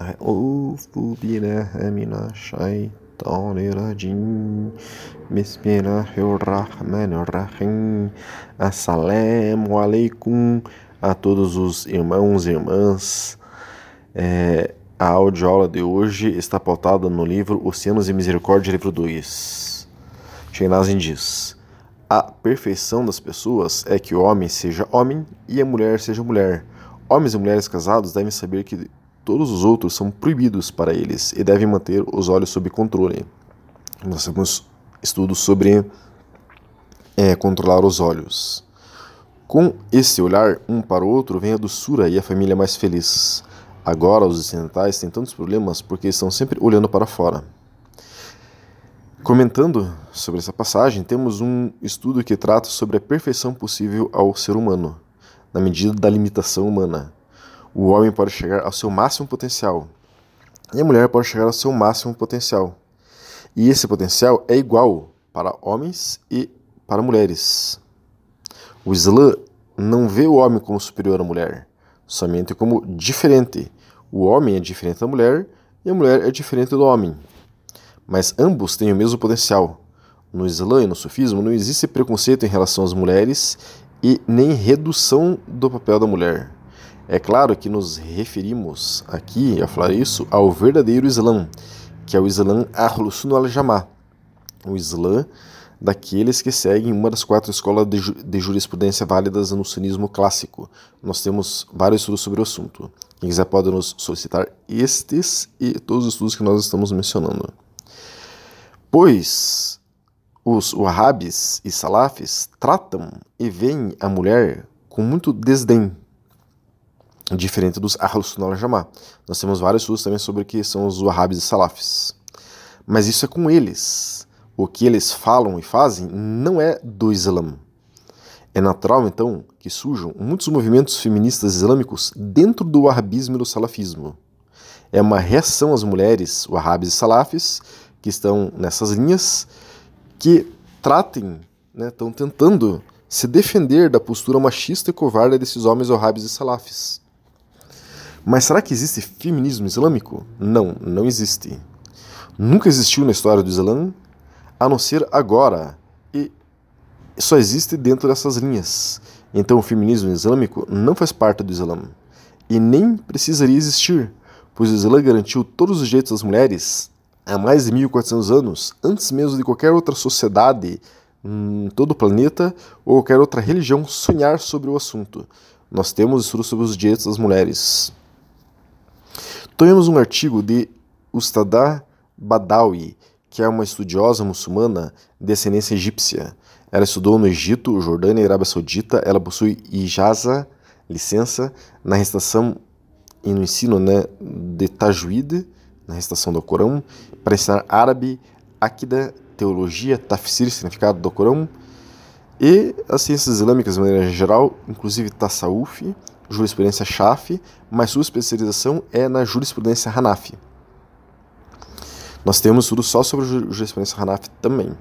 أعوذ بالله من الشيطان الرجيم بسم الله الرحمن الرحيم Assalamu alaikum a todos os irmãos e irmãs. É, a audioaula de hoje está pautada no livro Oceanos e Misericórdia, livro 2. Shenazin diz: A perfeição das pessoas é que o homem seja homem e a mulher seja mulher. Homens e mulheres casados devem saber que todos os outros são proibidos para eles e devem manter os olhos sob controle. Nós temos estudos sobre é, controlar os olhos. Com esse olhar um para o outro vem a doçura e a família mais feliz. Agora os ocidentais têm tantos problemas porque estão sempre olhando para fora. Comentando sobre essa passagem, temos um estudo que trata sobre a perfeição possível ao ser humano, na medida da limitação humana o homem pode chegar ao seu máximo potencial e a mulher pode chegar ao seu máximo potencial. E esse potencial é igual para homens e para mulheres. O Islã não vê o homem como superior à mulher, somente como diferente. O homem é diferente da mulher e a mulher é diferente do homem. Mas ambos têm o mesmo potencial. No Islã e no Sufismo não existe preconceito em relação às mulheres e nem redução do papel da mulher. É claro que nos referimos aqui, a falar isso, ao verdadeiro Islã, que é o Islã Ahlus Sunnah al-Jamah, o Islã daqueles que seguem uma das quatro escolas de, ju de jurisprudência válidas no sunismo clássico. Nós temos vários estudos sobre o assunto. Quem quiser pode nos solicitar estes e todos os estudos que nós estamos mencionando. Pois os wahhabis e salafis tratam e veem a mulher com muito desdém diferente dos Ahlus Sunnah Jamá. Nós temos vários estudos também sobre o que são os Wahhabis e Salafis. Mas isso é com eles. O que eles falam e fazem não é do Islã. É natural, então, que surjam muitos movimentos feministas islâmicos dentro do wahhabismo e do salafismo. É uma reação às mulheres wahhabis e salafis que estão nessas linhas que tratem, né, estão tentando se defender da postura machista e covarde desses homens wahhabis e salafis. Mas será que existe feminismo islâmico? Não, não existe. Nunca existiu na história do Islã, a não ser agora. E só existe dentro dessas linhas. Então o feminismo islâmico não faz parte do Islã. E nem precisaria existir, pois o Islã garantiu todos os direitos das mulheres há mais de 1400 anos, antes mesmo de qualquer outra sociedade em todo o planeta ou qualquer outra religião sonhar sobre o assunto. Nós temos estudos sobre os direitos das mulheres. Tomemos um artigo de Ustada Badawi, que é uma estudiosa muçulmana de descendência egípcia. Ela estudou no Egito, Jordânia e Arábia Saudita. Ela possui ijaza, licença, na recitação e no ensino né, de tajwid, na recitação do Corão, para ensinar árabe, akida, teologia, tafsir, significado do Corão, e as ciências islâmicas de maneira geral, inclusive tasawuf, jurisprudência Shafi, mas sua especialização é na jurisprudência Hanafi. Nós temos tudo só sobre jurisprudência Hanafi também.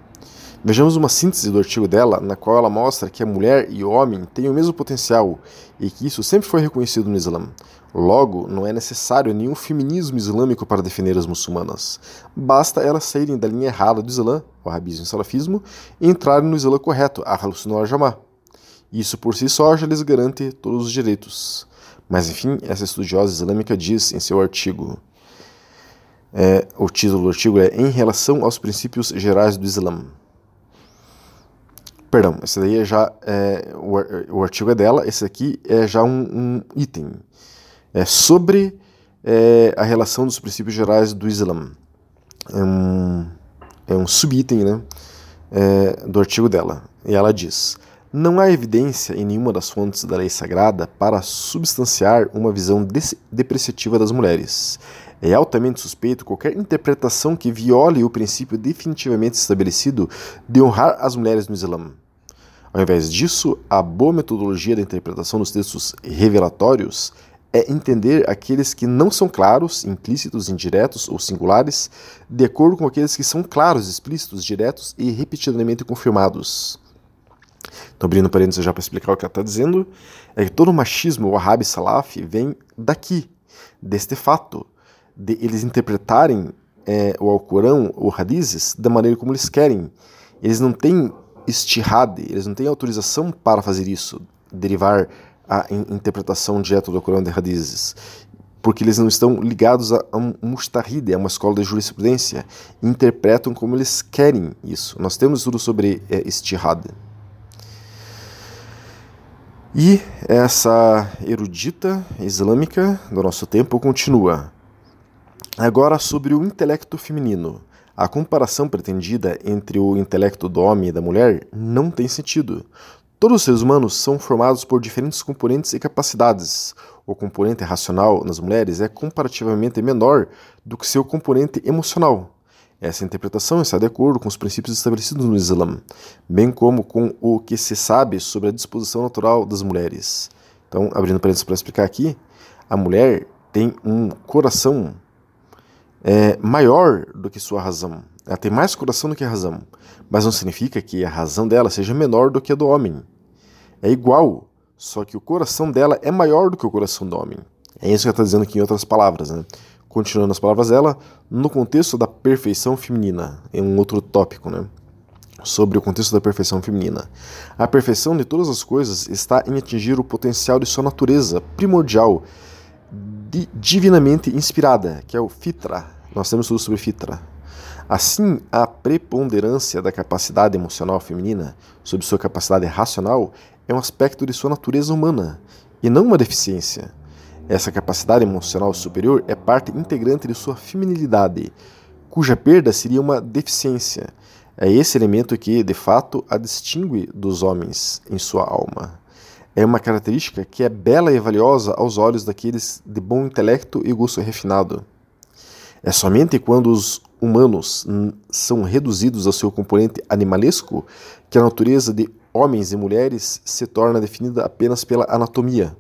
Vejamos uma síntese do artigo dela, na qual ela mostra que a mulher e o homem têm o mesmo potencial e que isso sempre foi reconhecido no Islã. Logo, não é necessário nenhum feminismo islâmico para defender as muçulmanas. Basta elas saírem da linha errada do Islã, o arabismo e o salafismo, e entrarem no Islã correto, a Halusunnah al-Jamah. Isso por si só já lhes garante todos os direitos. Mas enfim, essa estudiosa islâmica diz em seu artigo, é, o título do artigo é Em relação aos princípios gerais do Islã. Perdão, esse daí é já é, o, o, artigo é dela, esse aqui é já um, um item. É sobre é, a relação dos princípios gerais do Islã. É um, é um subitem né, é, do artigo dela. E ela diz: não há evidência em nenhuma das fontes da lei sagrada para substanciar uma visão depreciativa das mulheres. É altamente suspeito qualquer interpretação que viole o princípio definitivamente estabelecido de honrar as mulheres no Islã. Ao invés disso, a boa metodologia da interpretação dos textos revelatórios é entender aqueles que não são claros, implícitos, indiretos ou singulares, de acordo com aqueles que são claros, explícitos, diretos e repetidamente confirmados. Então, abrindo parênteses já para explicar o que ela está dizendo, é que todo o machismo wahhabi salaf vem daqui, deste fato, de eles interpretarem é, o Alcorão, o Hadizes, da maneira como eles querem. Eles não têm estihad, eles não têm autorização para fazer isso, derivar a interpretação direta do Alcorão de Hadizes porque eles não estão ligados a, um mustahid, a uma escola de jurisprudência, interpretam como eles querem isso. Nós temos tudo sobre é, istihad. E essa erudita islâmica do nosso tempo continua. Agora sobre o intelecto feminino. A comparação pretendida entre o intelecto do homem e da mulher não tem sentido. Todos os seres humanos são formados por diferentes componentes e capacidades. O componente racional nas mulheres é comparativamente menor do que seu componente emocional. Essa interpretação está de acordo com os princípios estabelecidos no Islã, bem como com o que se sabe sobre a disposição natural das mulheres. Então, abrindo parênteses para explicar aqui, a mulher tem um coração é, maior do que sua razão. Ela tem mais coração do que a razão, mas não significa que a razão dela seja menor do que a do homem. É igual, só que o coração dela é maior do que o coração do homem. É isso que ela está dizendo aqui em outras palavras. Né? Continuando as palavras dela, no contexto da perfeição feminina, em um outro tópico, né? sobre o contexto da perfeição feminina. A perfeição de todas as coisas está em atingir o potencial de sua natureza primordial, divinamente inspirada, que é o fitra. Nós temos tudo sobre fitra. Assim, a preponderância da capacidade emocional feminina sobre sua capacidade racional é um aspecto de sua natureza humana e não uma deficiência. Essa capacidade emocional superior é parte integrante de sua feminilidade, cuja perda seria uma deficiência. É esse elemento que, de fato, a distingue dos homens em sua alma. É uma característica que é bela e valiosa aos olhos daqueles de bom intelecto e gosto refinado. É somente quando os humanos são reduzidos ao seu componente animalesco que a natureza de homens e mulheres se torna definida apenas pela anatomia.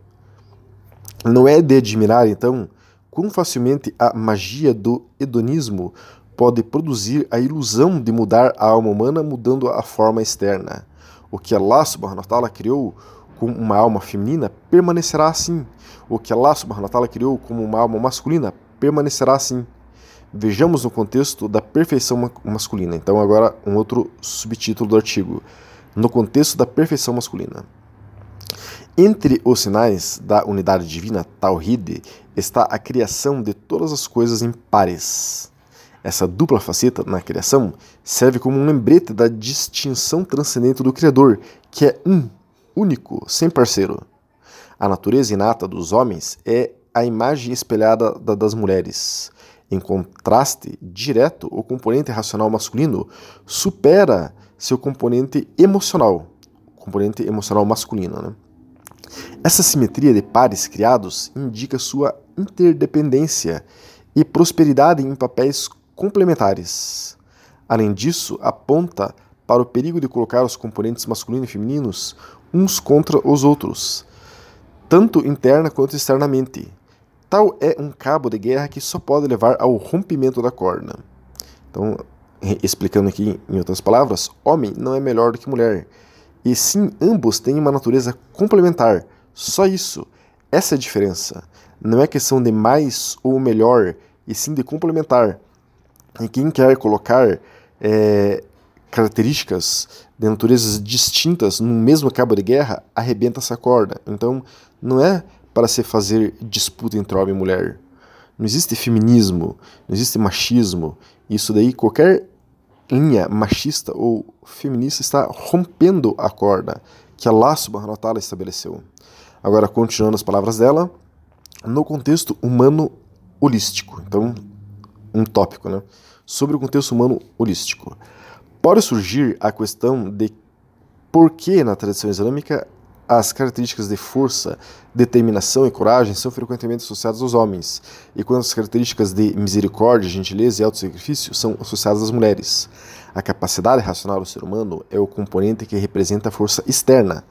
Não é de admirar, então, quão facilmente a magia do hedonismo pode produzir a ilusão de mudar a alma humana mudando a forma externa. O que Allah subhanahu wa ta'ala criou como uma alma feminina permanecerá assim. O que Allah subhanahu wa ta'ala criou como uma alma masculina permanecerá assim. Vejamos no contexto da perfeição masculina. Então, agora, um outro subtítulo do artigo. No contexto da perfeição masculina. Entre os sinais da unidade divina, Tawhid, está a criação de todas as coisas em pares. Essa dupla faceta na criação serve como um lembrete da distinção transcendente do Criador, que é um, único, sem parceiro. A natureza inata dos homens é a imagem espelhada da das mulheres. Em contraste direto, o componente racional masculino supera seu componente emocional, componente emocional masculino. Né? Essa simetria de pares criados indica sua interdependência e prosperidade em papéis complementares. Além disso, aponta para o perigo de colocar os componentes masculino e femininos uns contra os outros, tanto interna quanto externamente, Tal é um cabo de guerra que só pode levar ao rompimento da corda. Então, explicando aqui em outras palavras, homem não é melhor do que mulher. E sim, ambos têm uma natureza complementar. Só isso. Essa é a diferença. Não é questão de mais ou melhor, e sim de complementar. E quem quer colocar é, características de naturezas distintas no mesmo cabo de guerra, arrebenta essa corda. Então, não é para se fazer disputa entre homem e mulher. Não existe feminismo, não existe machismo. Isso daí, qualquer linha machista ou feminista está rompendo a corda que Allah subhanahu wa estabeleceu. Agora, continuando as palavras dela, no contexto humano holístico. Então, um tópico, né? Sobre o contexto humano holístico. Pode surgir a questão de por que na tradição islâmica as características de força, determinação e coragem são frequentemente associadas aos homens, e quando as características de misericórdia, gentileza e autossacrifício são associadas às mulheres. A capacidade racional do ser humano é o componente que representa a força externa,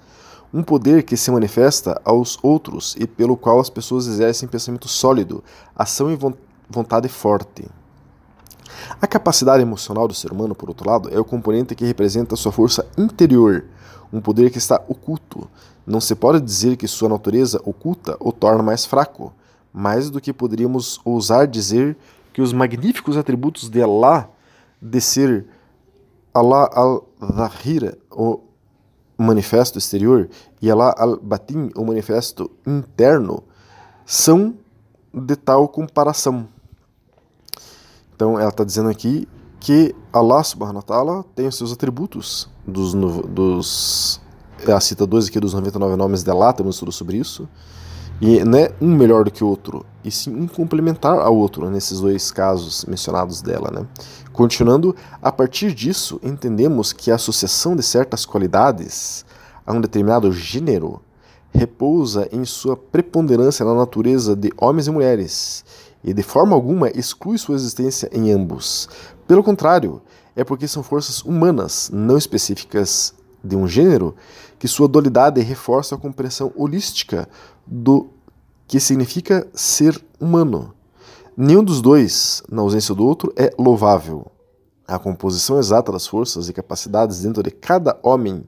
um poder que se manifesta aos outros e pelo qual as pessoas exercem pensamento sólido, ação e vontade forte. A capacidade emocional do ser humano, por outro lado, é o componente que representa a sua força interior, um poder que está oculto. Não se pode dizer que sua natureza oculta o torna mais fraco, mais do que poderíamos ousar dizer que os magníficos atributos de Allah, de ser Allah al-Zahira, o manifesto exterior, e Allah al-Batin, o manifesto interno, são de tal comparação. Então ela está dizendo aqui que Allah subhanahu wa ta'ala tem os seus atributos dos, dos é a cita 2 aqui dos 99 nomes de Allah, temos tudo sobre isso. E não é um melhor do que o outro, e sim um complementar ao outro nesses dois casos mencionados dela. Né? Continuando, a partir disso, entendemos que a associação de certas qualidades a um determinado gênero repousa em sua preponderância na natureza de homens e mulheres, e de forma alguma exclui sua existência em ambos. Pelo contrário, é porque são forças humanas, não específicas de um gênero, que sua dualidade reforça a compreensão holística do que significa ser humano. Nenhum dos dois, na ausência do outro, é louvável. A composição exata das forças e capacidades dentro de cada homem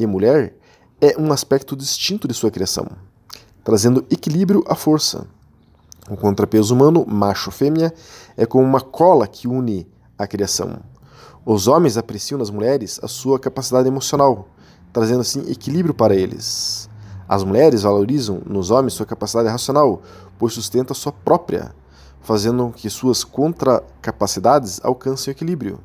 e mulher é um aspecto distinto de sua criação, trazendo equilíbrio à força. O contrapeso humano, macho-fêmea, é como uma cola que une a criação. Os homens apreciam nas mulheres a sua capacidade emocional, trazendo assim equilíbrio para eles. As mulheres valorizam nos homens sua capacidade racional, pois sustenta sua própria, fazendo que suas contracapacidades alcancem o equilíbrio.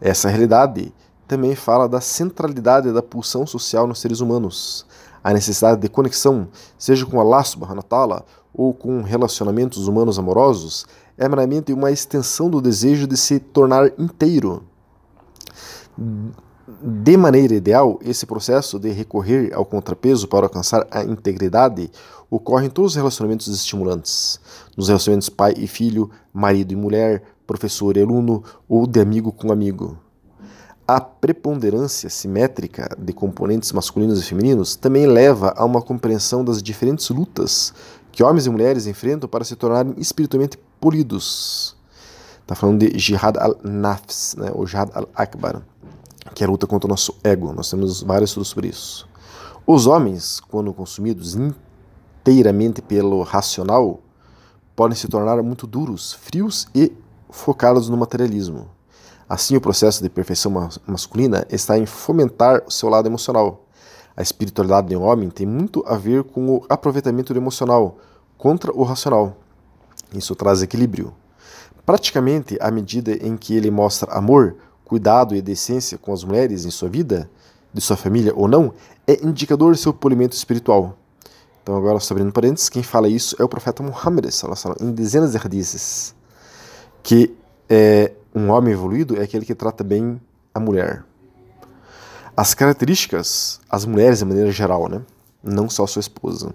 Essa realidade também fala da centralidade da pulsão social nos seres humanos. A necessidade de conexão, seja com Allah subhanahu wa ou com relacionamentos humanos amorosos, é meramente uma extensão do desejo de se tornar inteiro de maneira ideal, esse processo de recorrer ao contrapeso para alcançar a integridade ocorre em todos os relacionamentos estimulantes, nos relacionamentos pai e filho, marido e mulher, professor e aluno ou de amigo com amigo. A preponderância simétrica de componentes masculinos e femininos também leva a uma compreensão das diferentes lutas que homens e mulheres enfrentam para se tornarem espiritualmente polidos. Está falando de Jihad al-Nafs, né, ou Jihad al-Akbar que é a luta contra o nosso ego. Nós temos vários estudos sobre isso. Os homens, quando consumidos inteiramente pelo racional, podem se tornar muito duros, frios e focados no materialismo. Assim, o processo de perfeição masculina está em fomentar o seu lado emocional. A espiritualidade de um homem tem muito a ver com o aproveitamento do emocional contra o racional. Isso traz equilíbrio. Praticamente, à medida em que ele mostra amor, cuidado e decência com as mulheres em sua vida, de sua família ou não, é indicador de seu polimento espiritual. Então, agora, só abrindo parênteses, quem fala isso é o profeta Muhammad, em dezenas de hadiths, que é, um homem evoluído é aquele que trata bem a mulher. As características, as mulheres de maneira geral, né? não só sua esposa,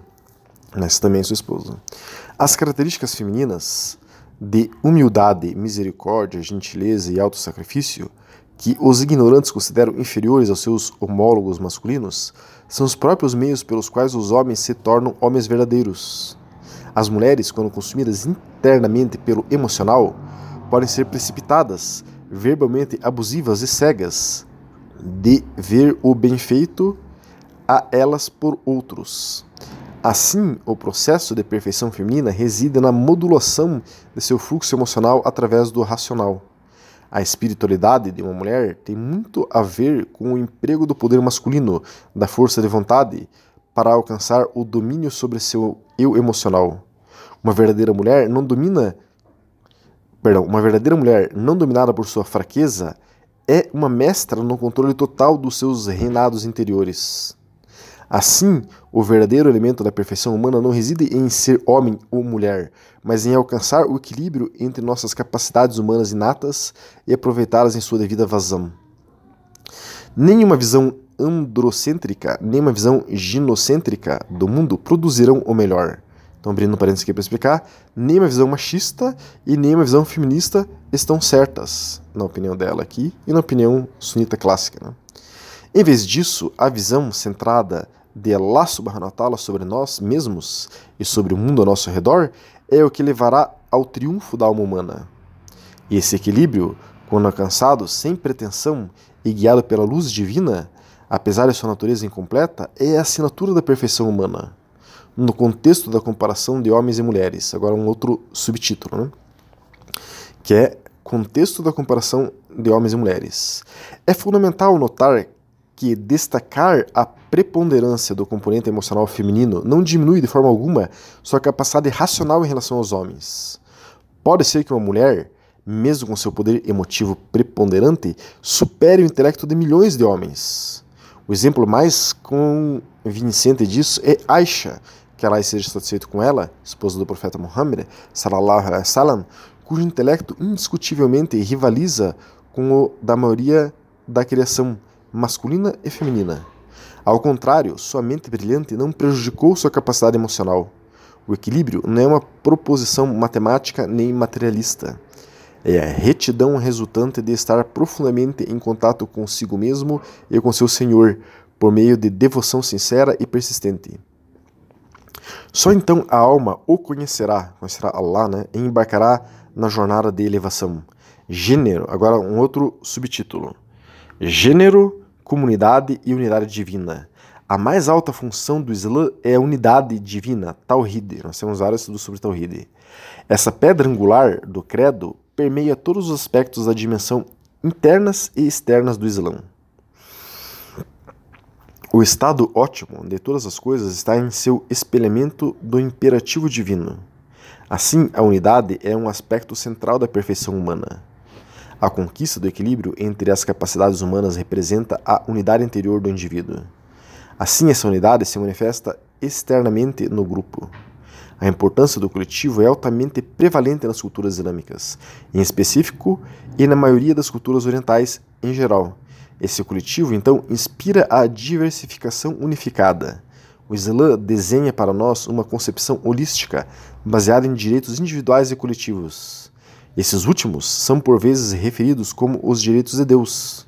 mas também sua esposa. As características femininas de humildade, misericórdia, gentileza e autossacrifício que os ignorantes consideram inferiores aos seus homólogos masculinos, são os próprios meios pelos quais os homens se tornam homens verdadeiros. As mulheres, quando consumidas internamente pelo emocional, podem ser precipitadas, verbalmente abusivas e cegas, de ver o bem feito a elas por outros. Assim, o processo de perfeição feminina reside na modulação de seu fluxo emocional através do racional. A espiritualidade de uma mulher tem muito a ver com o emprego do poder masculino, da força de vontade, para alcançar o domínio sobre seu eu emocional. Uma verdadeira mulher não domina, perdão, uma verdadeira mulher não dominada por sua fraqueza é uma mestra no controle total dos seus reinados interiores. Assim, o verdadeiro elemento da perfeição humana não reside em ser homem ou mulher, mas em alcançar o equilíbrio entre nossas capacidades humanas inatas e aproveitá-las em sua devida vazão. Nenhuma visão androcêntrica, nem uma visão ginocêntrica do mundo produzirão o melhor. Então, abrindo parênteses aqui para explicar, nem uma visão machista e nem uma visão feminista estão certas, na opinião dela aqui e na opinião sunita clássica. Né? Em vez disso, a visão centrada de Allah subhanahu wa ta'ala sobre nós mesmos e sobre o mundo ao nosso redor é o que levará ao triunfo da alma humana. E esse equilíbrio, quando alcançado sem pretensão e guiado pela luz divina, apesar de sua natureza incompleta, é a assinatura da perfeição humana. No contexto da comparação de homens e mulheres. Agora, um outro subtítulo, né? que é Contexto da comparação de homens e mulheres. É fundamental notar que destacar a preponderância do componente emocional feminino não diminui de forma alguma sua capacidade racional em relação aos homens. Pode ser que uma mulher, mesmo com seu poder emotivo preponderante, supere o intelecto de milhões de homens. O exemplo mais convincente disso é Aisha, que Allah seja satisfeito com ela, esposa do profeta Muhammad, sallallahu alaihi wasallam, cujo intelecto indiscutivelmente rivaliza com o da maioria da criação masculina e feminina. Ao contrário, sua mente brilhante não prejudicou sua capacidade emocional. O equilíbrio não é uma proposição matemática nem materialista. É a retidão resultante de estar profundamente em contato consigo mesmo e com seu Senhor, por meio de devoção sincera e persistente. Só então a alma o conhecerá, conhecerá Allah, né, e embarcará na jornada de elevação. Gênero, agora um outro subtítulo. Gênero, comunidade e unidade divina. A mais alta função do Islã é a unidade divina, Tawhid. Nós temos vários estudos sobre Tawhid. Essa pedra angular do credo permeia todos os aspectos da dimensão internas e externas do Islã. O estado ótimo de todas as coisas está em seu espelhamento do imperativo divino. Assim, a unidade é um aspecto central da perfeição humana. A conquista do equilíbrio entre as capacidades humanas representa a unidade interior do indivíduo. Assim, essa unidade se manifesta externamente no grupo. A importância do coletivo é altamente prevalente nas culturas islâmicas, em específico, e na maioria das culturas orientais em geral. Esse coletivo, então, inspira a diversificação unificada. O Islã desenha para nós uma concepção holística baseada em direitos individuais e coletivos. Esses últimos são por vezes referidos como os direitos de Deus,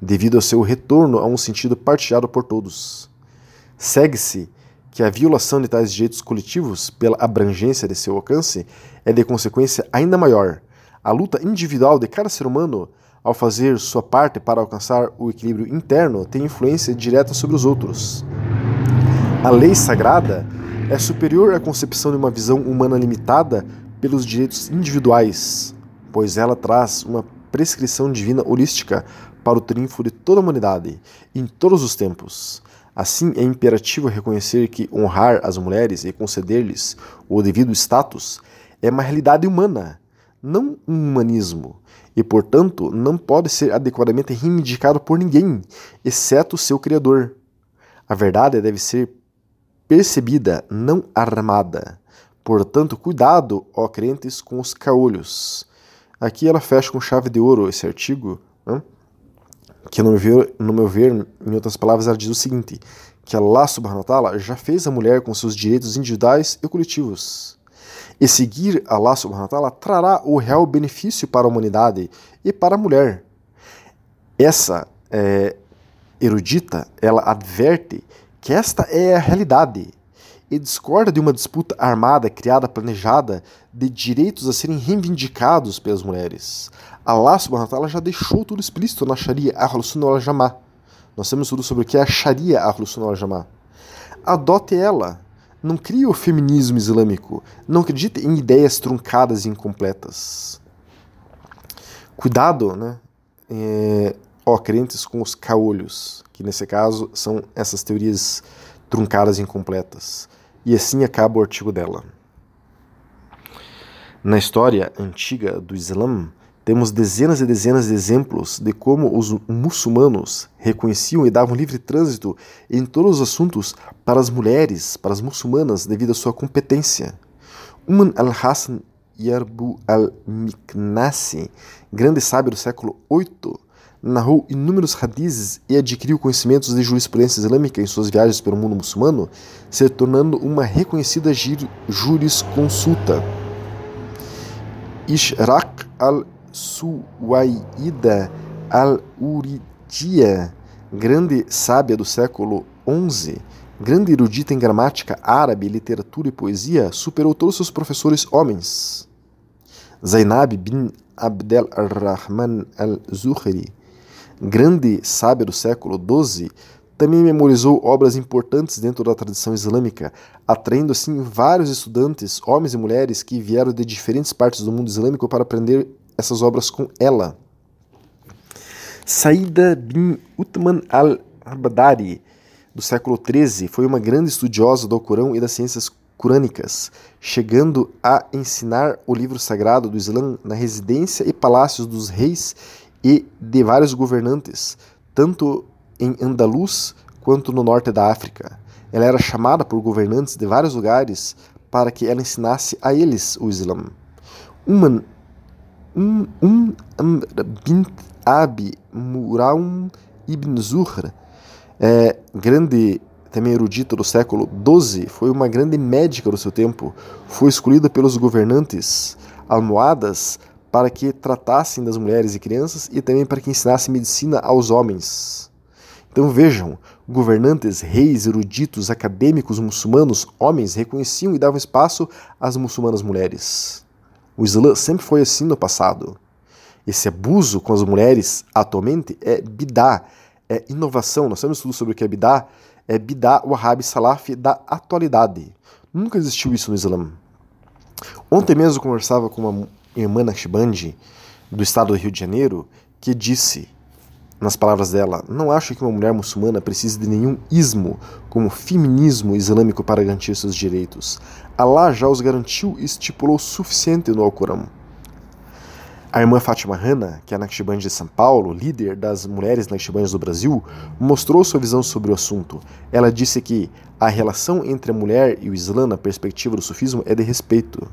devido ao seu retorno a um sentido partilhado por todos. Segue-se que a violação de tais direitos coletivos, pela abrangência de seu alcance, é de consequência ainda maior. A luta individual de cada ser humano, ao fazer sua parte para alcançar o equilíbrio interno, tem influência direta sobre os outros. A lei sagrada é superior à concepção de uma visão humana limitada pelos direitos individuais, pois ela traz uma prescrição divina holística para o triunfo de toda a humanidade, em todos os tempos. Assim, é imperativo reconhecer que honrar as mulheres e conceder-lhes o devido status é uma realidade humana, não um humanismo, e, portanto, não pode ser adequadamente reivindicado por ninguém, exceto seu Criador. A verdade deve ser percebida, não armada. Portanto, cuidado, ó crentes, com os caolhos. Aqui ela fecha com chave de ouro esse artigo, né? que no meu, ver, no meu ver, em outras palavras, ela diz o seguinte, que Allah subhanahu wa ta'ala já fez a mulher com seus direitos individuais e coletivos. E seguir Allah subhanahu wa ta'ala trará o real benefício para a humanidade e para a mulher. Essa é, erudita, ela adverte que esta é a realidade e discorda de uma disputa armada, criada, planejada, de direitos a serem reivindicados pelas mulheres. Allah subhanahu wa ta'ala já deixou tudo explícito na Sharia Ahlul Sunnah wal Jama'ah. Nós temos tudo sobre o que é a Sharia Ahlul Sunnah wal Jama'ah. Adote ela. Não crie o feminismo islâmico. Não acredite em ideias truncadas e incompletas. Cuidado, né? É, ó, crentes com os caolhos que nesse caso são essas teorias truncadas e incompletas. E assim acaba o artigo dela. Na história antiga do Islã, temos dezenas e dezenas de exemplos de como os muçulmanos reconheciam e davam livre trânsito em todos os assuntos para as mulheres, para as muçulmanas, devido à sua competência. Uman al-Hassan Yarbu al-Miknasi, grande sábio do século VIII, narrou inúmeros hadizes e adquiriu conhecimentos de jurisprudência islâmica em suas viagens pelo mundo muçulmano, se tornando uma reconhecida jurisconsulta. Ishraq al-Suwaida al-Uridia, grande sábia do século XI, grande erudita em gramática árabe, literatura e poesia, superou todos seus professores homens. Zainab bin Abdel Rahman al-Zuhri, grande sábia do século XII, também memorizou obras importantes dentro da tradição islâmica, atraindo assim vários estudantes, homens e mulheres, que vieram de diferentes partes do mundo islâmico para aprender essas obras com ela. Saida bin Uthman al-Abdari, do século XIII, foi uma grande estudiosa do Corão e das ciências corânicas, chegando a ensinar o livro sagrado do Islã na residência e palácios dos reis e de vários governantes, tanto em Andaluz quanto no norte da África. Ela era chamada por governantes de vários lugares para que ela ensinasse a eles o Islã. Uman um, um bint Abi Muraum ibn Zuhr, é, grande também erudita do século XII, foi uma grande médica do seu tempo. Foi escolhida pelos governantes almohadas para que tratassem das mulheres e crianças e também para que ensinasse medicina aos homens. Então vejam, governantes, reis, eruditos, acadêmicos muçulmanos, homens reconheciam e davam espaço às muçulmanas mulheres. O Islã sempre foi assim no passado. Esse abuso com as mulheres atualmente é bidá, é inovação. Nós temos estudo sobre o que é bidá, é bidá wahhabi salaf da atualidade. Nunca existiu isso no Islã. Ontem mesmo eu conversava com uma irmã Naqshbandi do estado do Rio de Janeiro que disse nas palavras dela, não acho que uma mulher muçulmana precise de nenhum ismo, como feminismo islâmico para garantir seus direitos. Allah já os garantiu e estipulou o suficiente no Alcorão. A irmã Fátima Hanna, que é Naqshband de São Paulo, líder das mulheres Naqshbands do Brasil, mostrou sua visão sobre o assunto. Ela disse que a relação entre a mulher e o Islã na perspectiva do sufismo é de respeito.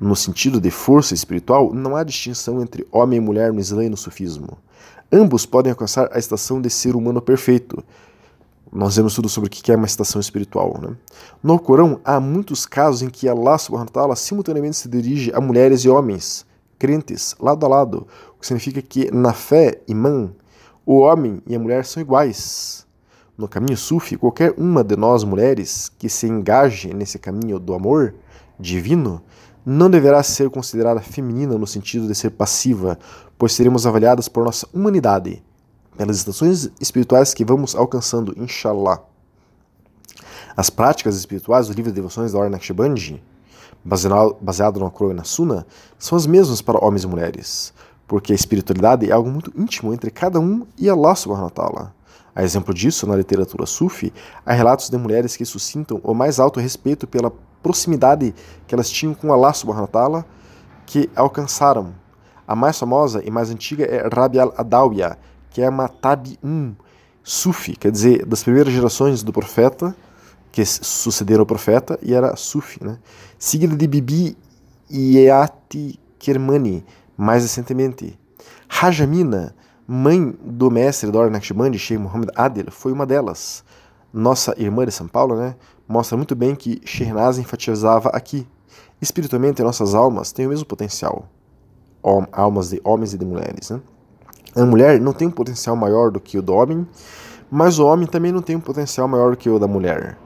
No sentido de força espiritual, não há distinção entre homem e mulher no Islã e no sufismo. Ambos podem alcançar a estação de ser humano perfeito. Nós vemos tudo sobre o que é uma estação espiritual. Né? No Corão, há muitos casos em que Allah subhanahu wa simultaneamente se dirige a mulheres e homens, crentes, lado a lado, o que significa que na fé, imã, o homem e a mulher são iguais. No caminho sufi, qualquer uma de nós mulheres que se engaje nesse caminho do amor divino não deverá ser considerada feminina no sentido de ser passiva, pois seremos avaliadas por nossa humanidade, pelas estações espirituais que vamos alcançando, inshallah. As práticas espirituais do livro de devoções da Ordem Naqshbandi, baseado no Akro e na Sunna, são as mesmas para homens e mulheres, porque a espiritualidade é algo muito íntimo entre cada um e Allah subhanahu wa ta'ala. A exemplo disso, na literatura sufi, há relatos de mulheres que suscitam o mais alto respeito pela proximidade que elas tinham com Allah subhanahu wa ta'ala, que alcançaram. A mais famosa e mais antiga é Rabi al-Adawiya, que é uma tabi'um sufi, quer dizer, das primeiras gerações do profeta, que sucederam o profeta, e era sufi, né? Seguida de Bibi Iati Kermani, mais recentemente. Rajamina, mãe do mestre da Ordem Naqshbandi, Sheikh Muhammad Adil, foi uma delas. Nossa irmã de São Paulo, né? mostra muito bem que Shernaz enfatizava aqui. Espiritualmente, nossas almas têm o mesmo potencial, almas de homens e de mulheres. Né? A mulher não tem um potencial maior do que o do homem, mas o homem também não tem um potencial maior do que o da mulher.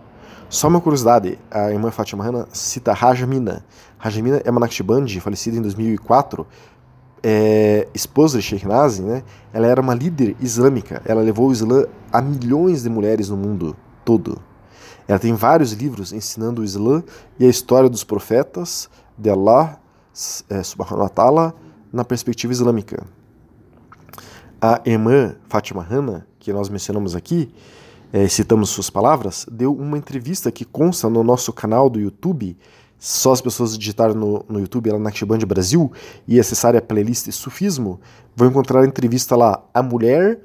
Só uma curiosidade, a irmã Fatima Hanna cita Rajamina. Rajamina é uma Naqshbandi, falecida em 2004, é, esposa de Sheikh Nazi, né? ela era uma líder islâmica, ela levou o Islã a milhões de mulheres no mundo todo. Ela tem vários livros ensinando o Islã e a história dos profetas de Allah é, subhanahu wa ta'ala na perspectiva islâmica. A irmã Fátima Hanna, que nós mencionamos aqui, é, citamos suas palavras, deu uma entrevista que consta no nosso canal do YouTube. Só as pessoas digitarem no, no YouTube, ela Naqshband Brasil, e acessarem a playlist Sufismo, vão encontrar a entrevista lá, A Mulher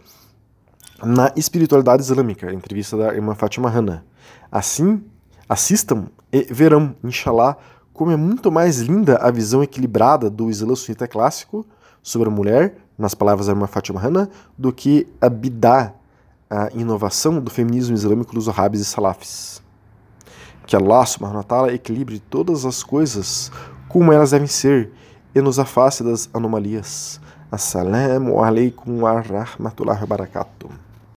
na Espiritualidade Islâmica, a entrevista da irmã Fátima Hanna. Assim, assistam e verão, inshallah, como é muito mais linda a visão equilibrada do Islã sunita clássico sobre a mulher, nas palavras da irmã Fatima Hanna, do que a bidá, a inovação do feminismo islâmico dos wahhabis e salafis. Que Allah subhanahu wa ta'ala equilibre todas as coisas como elas devem ser e nos afaste das anomalias. Assalamu alaikum wa rahmatullahi wa barakatuh.